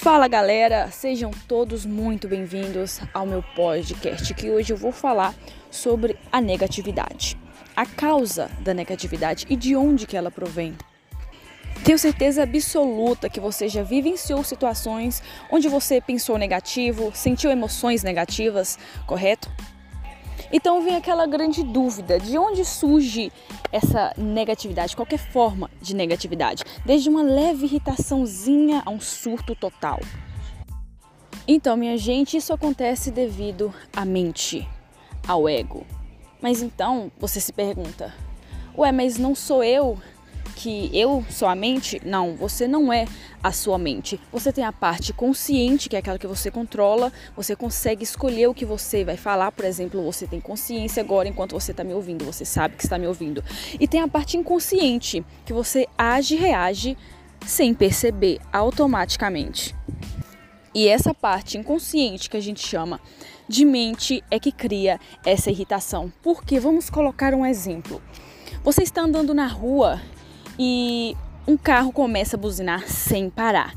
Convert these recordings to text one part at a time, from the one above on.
Fala galera, sejam todos muito bem-vindos ao meu podcast, que hoje eu vou falar sobre a negatividade, a causa da negatividade e de onde que ela provém. Tenho certeza absoluta que você já vivenciou situações onde você pensou negativo, sentiu emoções negativas, correto? Então vem aquela grande dúvida: de onde surge essa negatividade, qualquer forma de negatividade, desde uma leve irritaçãozinha a um surto total. Então, minha gente, isso acontece devido à mente, ao ego. Mas então você se pergunta: ué, mas não sou eu que eu sou a mente? Não, você não é a sua mente. Você tem a parte consciente, que é aquela que você controla, você consegue escolher o que você vai falar, por exemplo, você tem consciência agora enquanto você está me ouvindo, você sabe que está me ouvindo. E tem a parte inconsciente, que você age e reage sem perceber, automaticamente. E essa parte inconsciente que a gente chama de mente é que cria essa irritação. Porque vamos colocar um exemplo. Você está andando na rua e um carro começa a buzinar sem parar.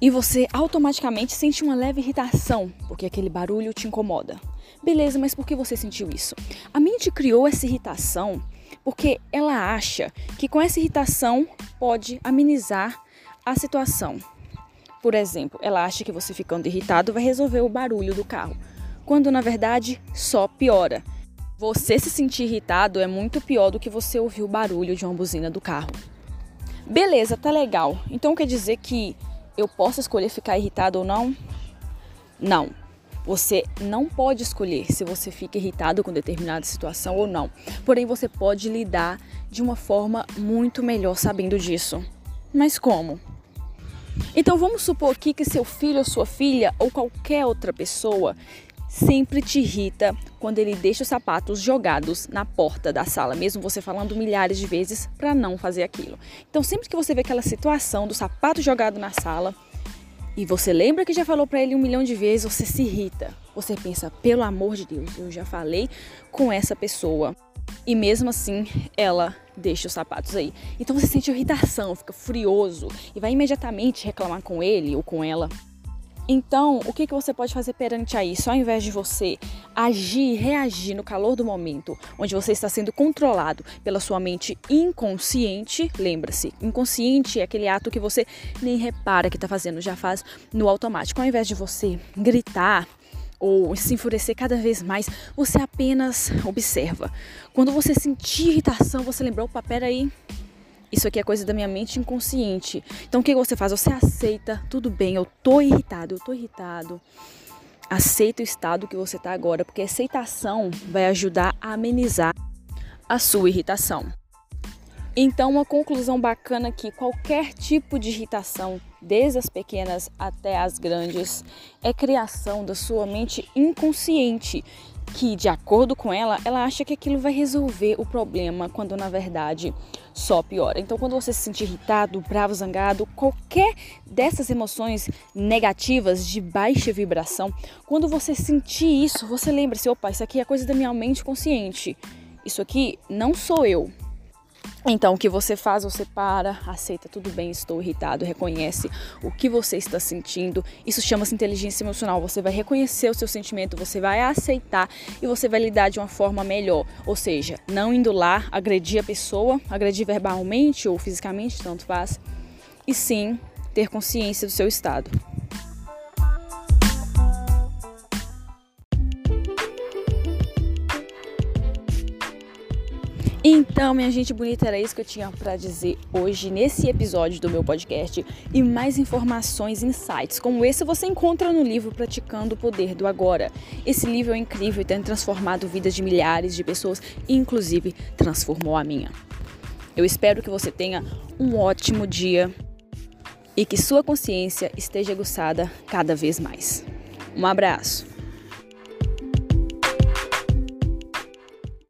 E você automaticamente sente uma leve irritação, porque aquele barulho te incomoda. Beleza, mas por que você sentiu isso? A mente criou essa irritação porque ela acha que com essa irritação pode amenizar a situação. Por exemplo, ela acha que você ficando irritado vai resolver o barulho do carro, quando na verdade só piora. Você se sentir irritado é muito pior do que você ouvir o barulho de uma buzina do carro. Beleza, tá legal. Então quer dizer que eu posso escolher ficar irritado ou não? Não. Você não pode escolher se você fica irritado com determinada situação ou não. Porém, você pode lidar de uma forma muito melhor sabendo disso. Mas como? Então vamos supor aqui que seu filho ou sua filha ou qualquer outra pessoa sempre te irrita quando ele deixa os sapatos jogados na porta da sala, mesmo você falando milhares de vezes para não fazer aquilo. Então, sempre que você vê aquela situação do sapato jogado na sala e você lembra que já falou para ele um milhão de vezes, você se irrita. Você pensa, pelo amor de Deus, eu já falei com essa pessoa. E mesmo assim, ela deixa os sapatos aí. Então você sente irritação, fica furioso e vai imediatamente reclamar com ele ou com ela. Então, o que, que você pode fazer perante a isso? Ao invés de você agir, reagir no calor do momento, onde você está sendo controlado pela sua mente inconsciente, lembra-se, inconsciente é aquele ato que você nem repara que está fazendo, já faz no automático. Ao invés de você gritar, ou se enfurecer cada vez mais, você apenas observa. Quando você sentir irritação, você lembrar, opa, peraí, isso aqui é coisa da minha mente inconsciente. Então o que você faz? Você aceita, tudo bem, eu tô irritado, eu tô irritado. Aceita o estado que você tá agora, porque a aceitação vai ajudar a amenizar a sua irritação. Então, uma conclusão bacana que qualquer tipo de irritação, desde as pequenas até as grandes, é criação da sua mente inconsciente que, de acordo com ela, ela acha que aquilo vai resolver o problema, quando na verdade só piora. Então, quando você se sentir irritado, bravo, zangado, qualquer dessas emoções negativas de baixa vibração, quando você sentir isso, você lembra-se: opa, isso aqui é coisa da minha mente consciente. Isso aqui não sou eu. Então, o que você faz? Você para, aceita, tudo bem, estou irritado, reconhece o que você está sentindo. Isso chama-se inteligência emocional. Você vai reconhecer o seu sentimento, você vai aceitar e você vai lidar de uma forma melhor. Ou seja, não indo lá agredir a pessoa, agredir verbalmente ou fisicamente, tanto faz, e sim ter consciência do seu estado. Então, minha gente bonita, era isso que eu tinha para dizer hoje nesse episódio do meu podcast. E mais informações, insights como esse você encontra no livro Praticando o Poder do Agora. Esse livro é incrível e tem transformado vidas de milhares de pessoas, inclusive transformou a minha. Eu espero que você tenha um ótimo dia e que sua consciência esteja aguçada cada vez mais. Um abraço.